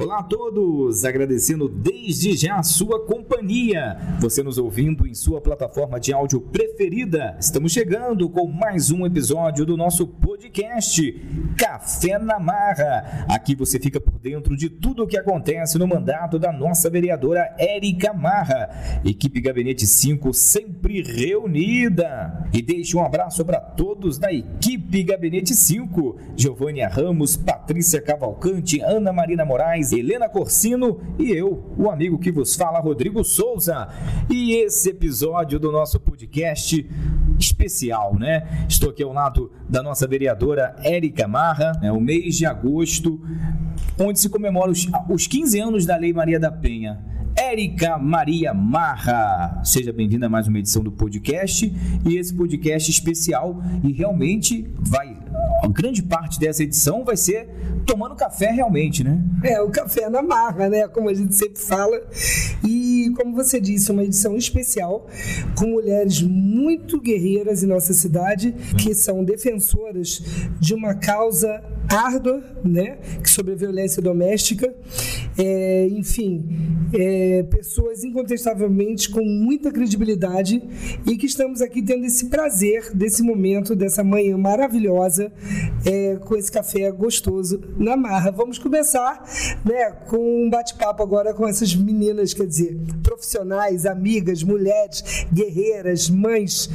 Olá a todos, agradecendo desde já a sua companhia. Você nos ouvindo em sua plataforma de áudio preferida. Estamos chegando com mais um episódio do nosso podcast Café na Marra. Aqui você fica por dentro de tudo o que acontece no mandato da nossa vereadora Érica Marra. Equipe Gabinete 5 sempre reunida. E deixe um abraço para todos da equipe Gabinete 5. Giovânia Ramos, Patrícia Cavalcante, Ana Marina Moraes, Helena Corsino e eu, o amigo que vos fala, Rodrigo Souza. E esse episódio do nosso podcast especial, né? Estou aqui ao lado da nossa vereadora Érica Marra, é o mês de agosto, onde se comemora os, os 15 anos da Lei Maria da Penha. Érica Maria Marra. Seja bem-vinda a mais uma edição do podcast e esse podcast especial e realmente vai grande parte dessa edição vai ser tomando café realmente, né? É, o café na marra, né? Como a gente sempre fala. E como você disse, uma edição especial com mulheres muito guerreiras em nossa cidade, que são defensoras de uma causa árdua, né? Sobre a violência doméstica. É, enfim, é, pessoas incontestavelmente com muita credibilidade e que estamos aqui tendo esse prazer desse momento, dessa manhã maravilhosa, é, com esse café gostoso na marra. Vamos começar né, com um bate-papo agora com essas meninas, quer dizer, profissionais, amigas, mulheres, guerreiras, mães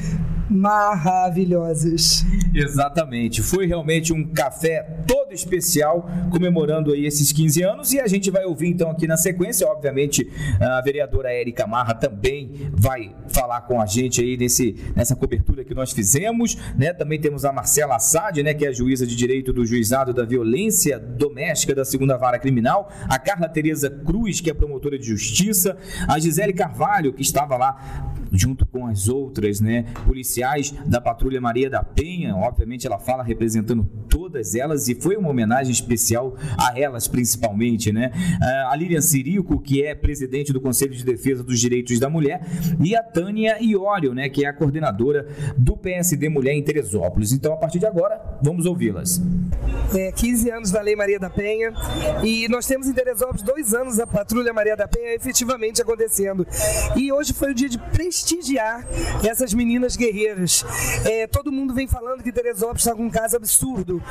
maravilhosas. Exatamente. Foi realmente um café todo especial comemorando aí esses 15 anos e a gente vai ouvir então aqui na sequência, obviamente, a vereadora Érica Marra também vai falar com a gente aí nesse, nessa cobertura que nós fizemos, né? Também temos a Marcela Assad, né, que é juíza de direito do Juizado da Violência Doméstica da Segunda Vara Criminal, a Carla Tereza Cruz, que é promotora de justiça, a Gisele Carvalho, que estava lá junto com as outras, né, policiais da Patrulha Maria da Penha, obviamente ela fala representando todas elas e foi uma homenagem especial a elas principalmente, né? Ah, a Lilian Sirico, que é presidente do Conselho de Defesa dos Direitos da Mulher, e a Tânia Iório, né, que é a coordenadora do PSD Mulher em Teresópolis. Então, a partir de agora, vamos ouvi-las. É, 15 anos da Lei Maria da Penha e nós temos em Teresópolis dois anos da Patrulha Maria da Penha efetivamente acontecendo. E hoje foi o dia de prestigiar essas meninas guerreiras. É, todo mundo vem falando que Teresópolis está com um caso absurdo.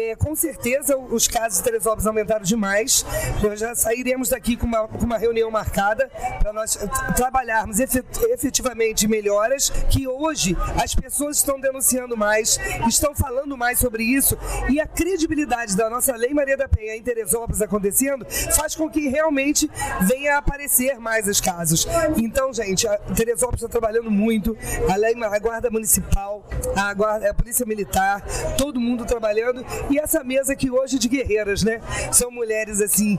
É, com certeza os casos de Teresópolis aumentaram demais. Nós já sairemos daqui com uma, com uma reunião marcada para nós trabalharmos efetivamente melhoras que hoje as pessoas estão denunciando mais, estão falando mais sobre isso e a credibilidade da nossa Lei Maria da Penha em Teresópolis acontecendo faz com que realmente venha a aparecer mais os casos. Então, gente, a Está trabalhando muito, a, lei, a Guarda Municipal, a, guarda, a Polícia Militar, todo mundo trabalhando e essa mesa aqui hoje de guerreiras, né? São mulheres assim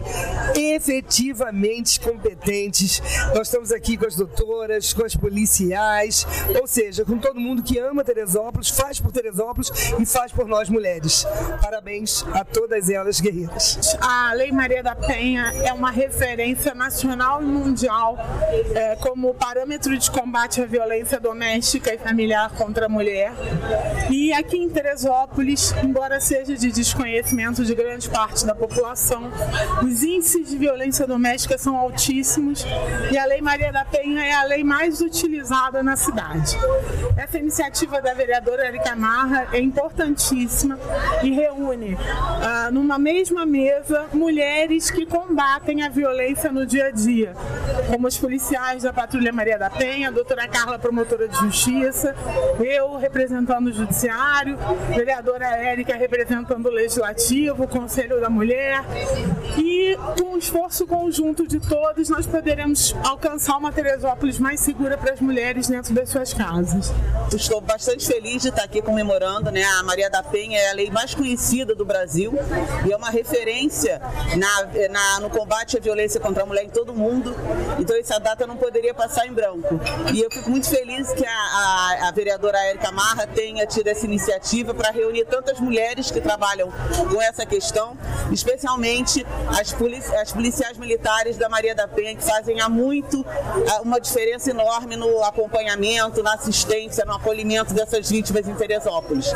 efetivamente competentes. Nós estamos aqui com as doutoras, com as policiais, ou seja, com todo mundo que ama Teresópolis, faz por Teresópolis e faz por nós mulheres. Parabéns a todas elas guerreiras. A Lei Maria da Penha é uma referência nacional e mundial é, como parâmetro de combate à violência doméstica e familiar contra a mulher. E aqui em Teresópolis, embora seja de desconhecimento de grande parte da população, os índices de violência doméstica são altíssimos e a Lei Maria da Penha é a lei mais utilizada na cidade. Essa iniciativa da vereadora Erika Marra é importantíssima e reúne uh, numa mesma mesa mulheres que combatem a violência no dia a dia, como os policiais da Patrulha Maria da Penha, a doutora Carla, promotora de justiça, eu representando o judiciário, a vereadora Érica representando o legislativo, o Conselho da Mulher. E com um esforço conjunto de todos, nós poderemos alcançar uma Teresópolis mais segura para as mulheres dentro das suas casas. Estou bastante feliz de estar aqui comemorando, né? A Maria da Penha é a lei mais conhecida do Brasil e é uma referência na, na, no combate à violência contra a mulher em todo o mundo. Então essa data não poderia passar em branco. E eu fico muito feliz que a, a, a vereadora Érica Marra tenha tido essa iniciativa para reunir tantas mulheres que trabalham com essa questão especialmente as, polici as policiais militares da Maria da Penha, que fazem há muito uma diferença enorme no acompanhamento, na assistência, no acolhimento dessas vítimas em Teresópolis.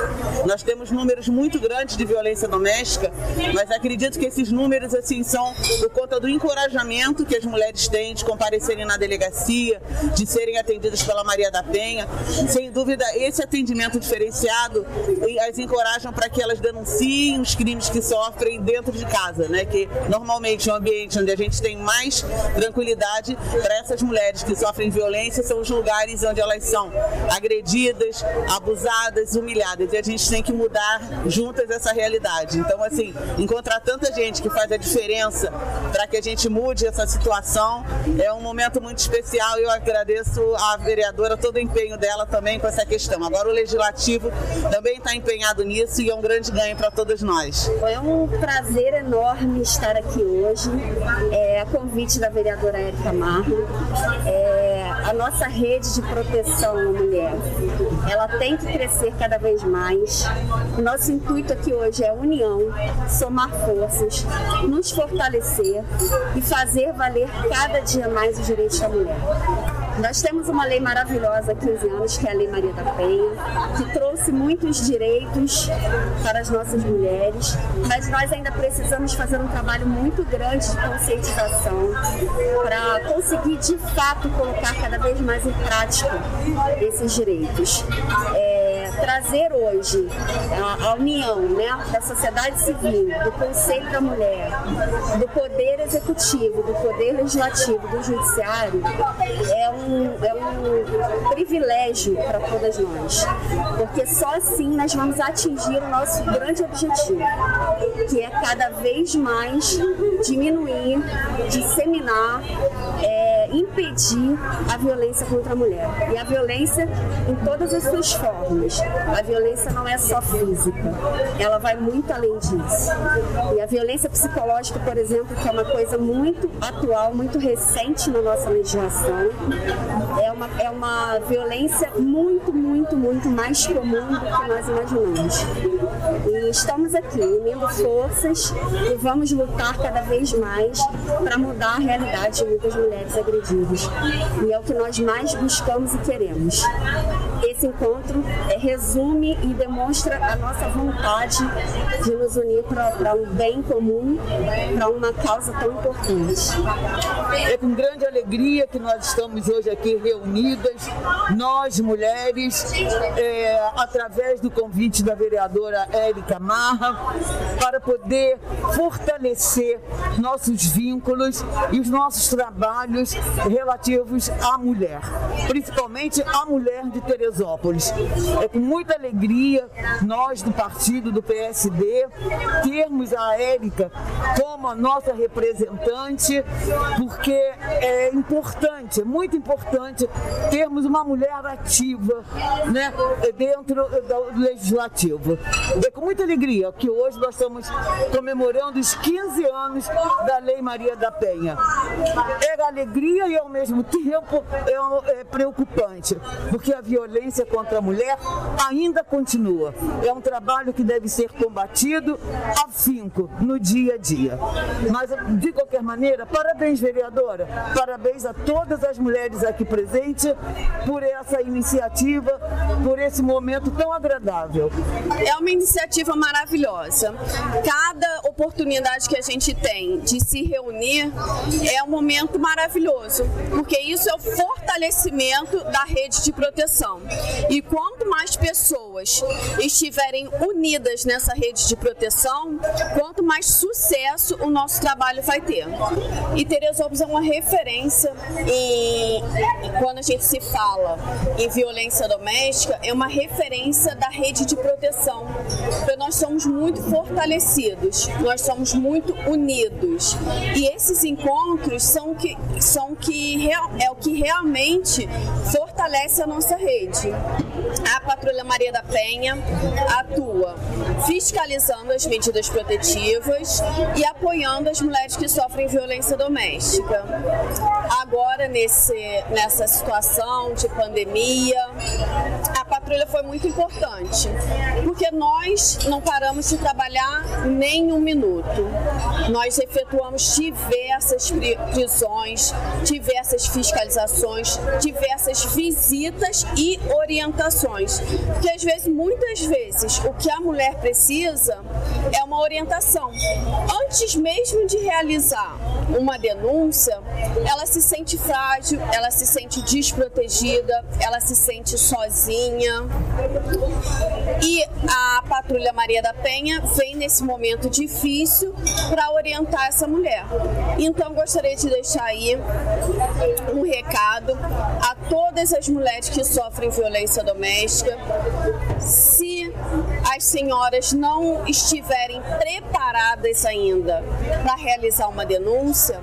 Nós temos números muito grandes de violência doméstica, mas acredito que esses números assim são por conta do encorajamento que as mulheres têm de comparecerem na delegacia, de serem atendidas pela Maria da Penha. Sem dúvida, esse atendimento diferenciado as encorajam para que elas denunciem os crimes que sofrem dentro de casa, né? Que normalmente é um ambiente onde a gente tem mais tranquilidade para essas mulheres que sofrem violência são os lugares onde elas são agredidas, abusadas, humilhadas. E a gente tem que mudar juntas essa realidade. Então, assim, encontrar tanta gente que faz a diferença para que a gente mude essa situação é um momento muito especial e eu agradeço à vereadora todo o empenho dela também com essa questão. Agora o legislativo também está empenhado nisso e é um grande ganho para todos nós. É um prazer enorme estar aqui hoje, é, a convite da vereadora Érica Marra. É, a nossa rede de proteção à mulher, ela tem que crescer cada vez mais. O nosso intuito aqui hoje é união, somar forças, nos fortalecer e fazer valer cada dia mais os direitos da mulher. Nós temos uma lei maravilhosa há 15 anos, que é a Lei Maria da Penha, que trouxe muitos direitos para as nossas mulheres, mas nós ainda precisamos fazer um trabalho muito grande de conscientização para conseguir de fato colocar cada vez mais em prática esses direitos. É, trazer hoje a, a, união né, da sociedade civil, do Conselho da Mulher, do Poder Executivo, do Poder Legislativo, do Judiciário, é um, é um privilégio para todas nós, porque só assim nós vamos atingir o nosso grande objetivo, que é cada vez mais diminuir, disseminar, é, impedir a violência contra a mulher. E a violência em todas as suas formas. A violência não é só física, ela vai muito além disso. E a violência psicológica, por exemplo, que é uma coisa muito atual, muito recente na nossa legislação, é uma, é uma violência muito, muito, muito mais comum do que nós imaginamos. E estamos aqui unindo forças e vamos lutar cada vez mais para mudar a realidade de muitas mulheres E é o que nós mais buscamos e queremos. Esse encontro é, resume e demonstra a nossa vontade de nos unir para um bem comum, para uma causa tão importante. É com grande alegria que nós estamos hoje aqui reunidas, nós mulheres, é, através do convite da vereadora Érica Marra, para poder fortalecer nossos vínculos e os nossos trabalhos relativos à mulher, principalmente à mulher de Teresópolis. É com muita alegria nós do partido do PSD termos a Érica como a nossa representante, porque é importante, é muito importante termos uma mulher ativa né, dentro do legislativo. É com muita alegria que hoje nós estamos comemorando os 15 anos da Lei Maria da Penha. É alegria e ao mesmo tempo é, é preocupante, porque a violência contra a mulher ainda continua. É um trabalho que deve ser combatido afinco no dia a dia. Mas de qualquer maneira, parabéns vereadora, parabéns a todas as mulheres aqui presentes por essa iniciativa, por esse momento tão agradável. É uma iniciativa maravilhosa. Cada oportunidade que a gente tem de se reunir é um momento maravilhoso, porque isso é o fortalecimento da rede de proteção. E quanto mais pessoas estiverem unidas nessa rede de proteção, quanto mais sucesso o nosso trabalho vai ter. E Teresópolis é uma referência em quando a gente se fala em violência doméstica, é uma referência da rede de proteção. Porque nós somos muito fortalecidos, nós somos muito unidos. E esses encontros são que são que é o que realmente fortalece a nossa rede. A Patrulha Maria da Penha atua fiscalizando as medidas protetivas e apoiando as mulheres que sofrem violência doméstica. Agora, nesse, nessa situação de pandemia, a patrulha foi muito importante, porque nós não paramos de trabalhar nem um minuto. Nós efetuamos diversas prisões, diversas fiscalizações, diversas visitas e orientações. Porque às vezes, muitas vezes, o que a mulher precisa é uma orientação. Antes mesmo de realizar uma denúncia, ela se sente frágil, ela se sente desprotegida, ela se sente sozinha. E a Patrulha Maria da Penha vem nesse momento difícil para orientar essa mulher. Então gostaria de deixar aí um recado a todas as mulheres que sofrem violência doméstica. Se as senhoras não estiverem preparadas ainda para realizar uma denúncia,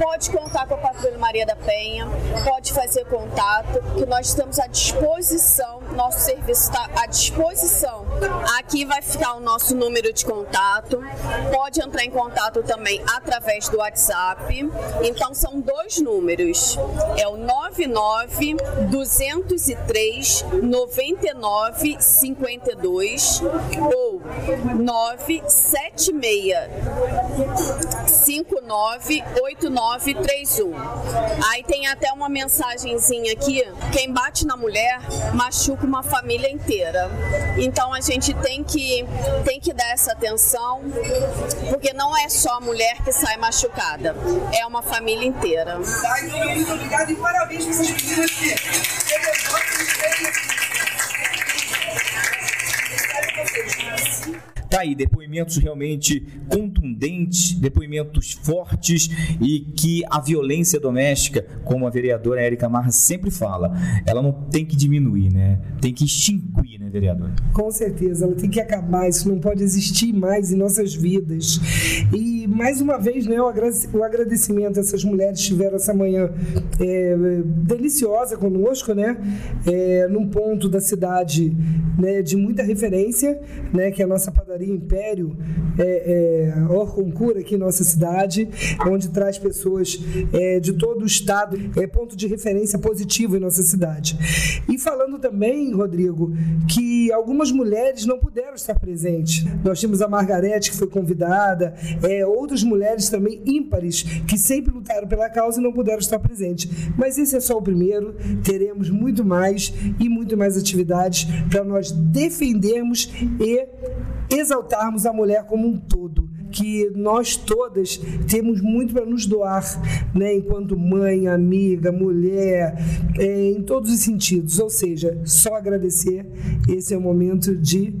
pode contar com a Patrulha Maria da Penha, pode fazer contato, que nós estamos à disposição, nosso serviço está à disposição. Aqui vai ficar o nosso número de contato, pode entrar em contato também através do WhatsApp. Então são dois números, é o 99 203 99 52 ou 976 59 8931. Aí tem até uma mensagenzinha aqui: quem bate na mulher machuca uma família inteira. Então a gente tem que, tem que dar essa atenção, porque não é só a mulher que sai machucada, é uma família inteira. Muito obrigado e parabéns para essas meninas que Tá aí, depoimentos realmente contundentes, depoimentos fortes e que a violência doméstica, como a vereadora Érica Marra sempre fala, ela não tem que diminuir, né? Tem que extinguir, Com certeza, ela tem que acabar, isso não pode existir mais em nossas vidas. E mais uma vez, né, o agradecimento a essas mulheres que tiveram essa manhã é, deliciosa conosco, né? É, num ponto da cidade né, de muita referência, né, que é a nossa padaria Império é, é, Orconcura aqui em nossa cidade, onde traz pessoas é, de todo o estado, é ponto de referência positivo em nossa cidade. E falando também, Rodrigo, que algumas mulheres não puderam estar presentes. Nós tínhamos a Margarete, que foi convidada, é, outras mulheres também ímpares, que sempre lutaram pela causa e não puderam estar presentes. Mas esse é só o primeiro, teremos muito mais e muito mais atividades para nós defendermos e exaltarmos a mulher como um todo que nós todas temos muito para nos doar, né, enquanto mãe, amiga, mulher, é, em todos os sentidos. Ou seja, só agradecer. Esse é o momento de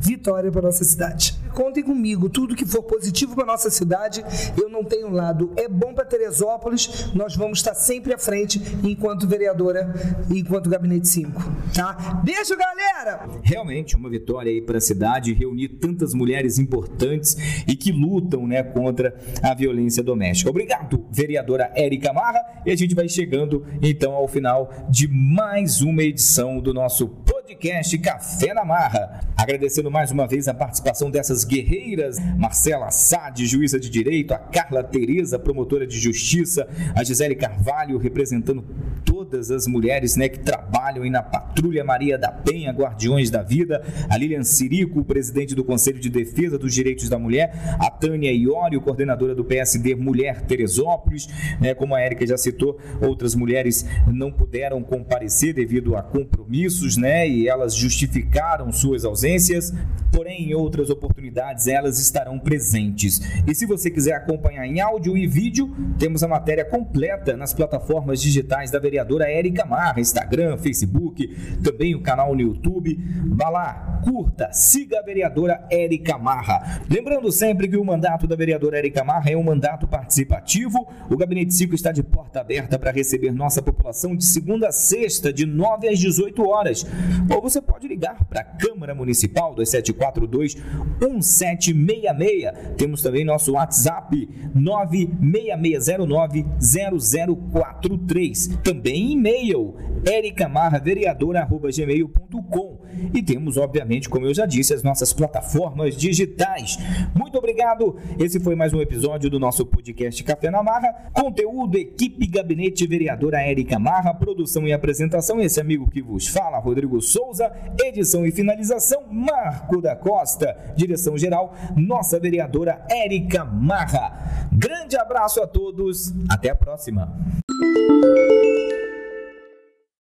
vitória para nossa cidade. Contem comigo, tudo que for positivo para nossa cidade, eu não tenho lado. É bom para Teresópolis, nós vamos estar sempre à frente enquanto vereadora e enquanto gabinete 5, tá? Beijo, galera. Realmente uma vitória aí para a cidade reunir tantas mulheres importantes e que lutam, né, contra a violência doméstica. Obrigado, vereadora Érica Marra, e a gente vai chegando então ao final de mais uma edição do nosso podcast Café na Marra. Agradecendo mais uma vez a participação dessas guerreiras, Marcela Sade, juíza de direito, a Carla Tereza, promotora de justiça, a Gisele Carvalho, representando todas as mulheres né, que trabalham aí na Patrulha Maria da Penha, Guardiões da Vida, a Lilian Sirico, presidente do Conselho de Defesa dos Direitos da Mulher, a Tânia Iório, coordenadora do PSD Mulher Teresópolis, né, como a Érica já citou, outras mulheres não puderam comparecer devido a compromissos, né, e elas justificaram suas ausências, porém em outras oportunidades elas estarão presentes. E se você quiser acompanhar em áudio e vídeo, temos a matéria completa nas plataformas digitais da vereadora Érica Marra, Instagram, Facebook, também o canal no YouTube. Vá lá, curta, siga a vereadora Érica Marra. Lembrando sempre que o mandato da vereadora Érica Marra é um mandato participativo. O Gabinete 5 está de porta aberta para receber nossa população de segunda a sexta, de 9 às 18 horas ou você pode ligar para a Câmara Municipal 2742 1766. Temos também nosso WhatsApp 96609 0043. Também e-mail ericamarravereadora.gmail.com e temos, obviamente, como eu já disse, as nossas plataformas digitais. Muito obrigado. Esse foi mais um episódio do nosso podcast Café na Marra. Conteúdo, equipe Gabinete Vereadora Érica Marra, produção e apresentação, esse amigo que vos fala, Rodrigo Souza, edição e finalização, Marco da Costa, direção geral, nossa vereadora Érica Marra. Grande abraço a todos, até a próxima.